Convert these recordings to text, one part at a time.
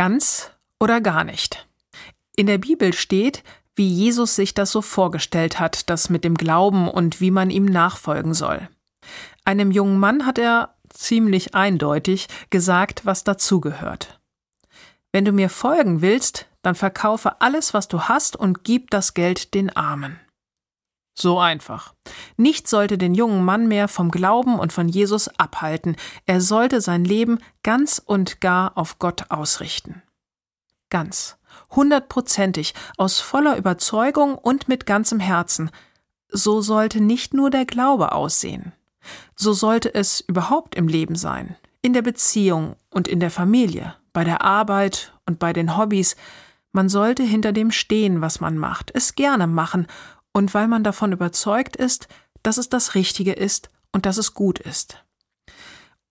Ganz oder gar nicht. In der Bibel steht, wie Jesus sich das so vorgestellt hat, das mit dem Glauben und wie man ihm nachfolgen soll. Einem jungen Mann hat er ziemlich eindeutig gesagt, was dazugehört. Wenn du mir folgen willst, dann verkaufe alles, was du hast und gib das Geld den Armen. So einfach. Nichts sollte den jungen Mann mehr vom Glauben und von Jesus abhalten. Er sollte sein Leben ganz und gar auf Gott ausrichten. Ganz, hundertprozentig, aus voller Überzeugung und mit ganzem Herzen. So sollte nicht nur der Glaube aussehen. So sollte es überhaupt im Leben sein, in der Beziehung und in der Familie, bei der Arbeit und bei den Hobbys. Man sollte hinter dem stehen, was man macht, es gerne machen und weil man davon überzeugt ist, dass es das Richtige ist und dass es gut ist.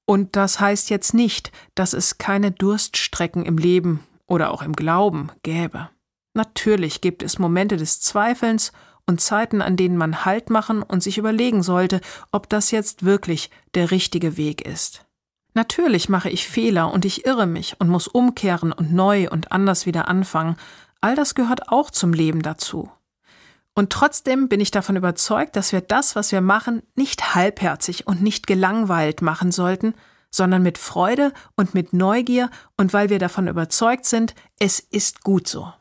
Und das heißt jetzt nicht, dass es keine Durststrecken im Leben oder auch im Glauben gäbe. Natürlich gibt es Momente des Zweifelns und Zeiten, an denen man Halt machen und sich überlegen sollte, ob das jetzt wirklich der richtige Weg ist. Natürlich mache ich Fehler und ich irre mich und muss umkehren und neu und anders wieder anfangen. All das gehört auch zum Leben dazu. Und trotzdem bin ich davon überzeugt, dass wir das, was wir machen, nicht halbherzig und nicht gelangweilt machen sollten, sondern mit Freude und mit Neugier und weil wir davon überzeugt sind, es ist gut so.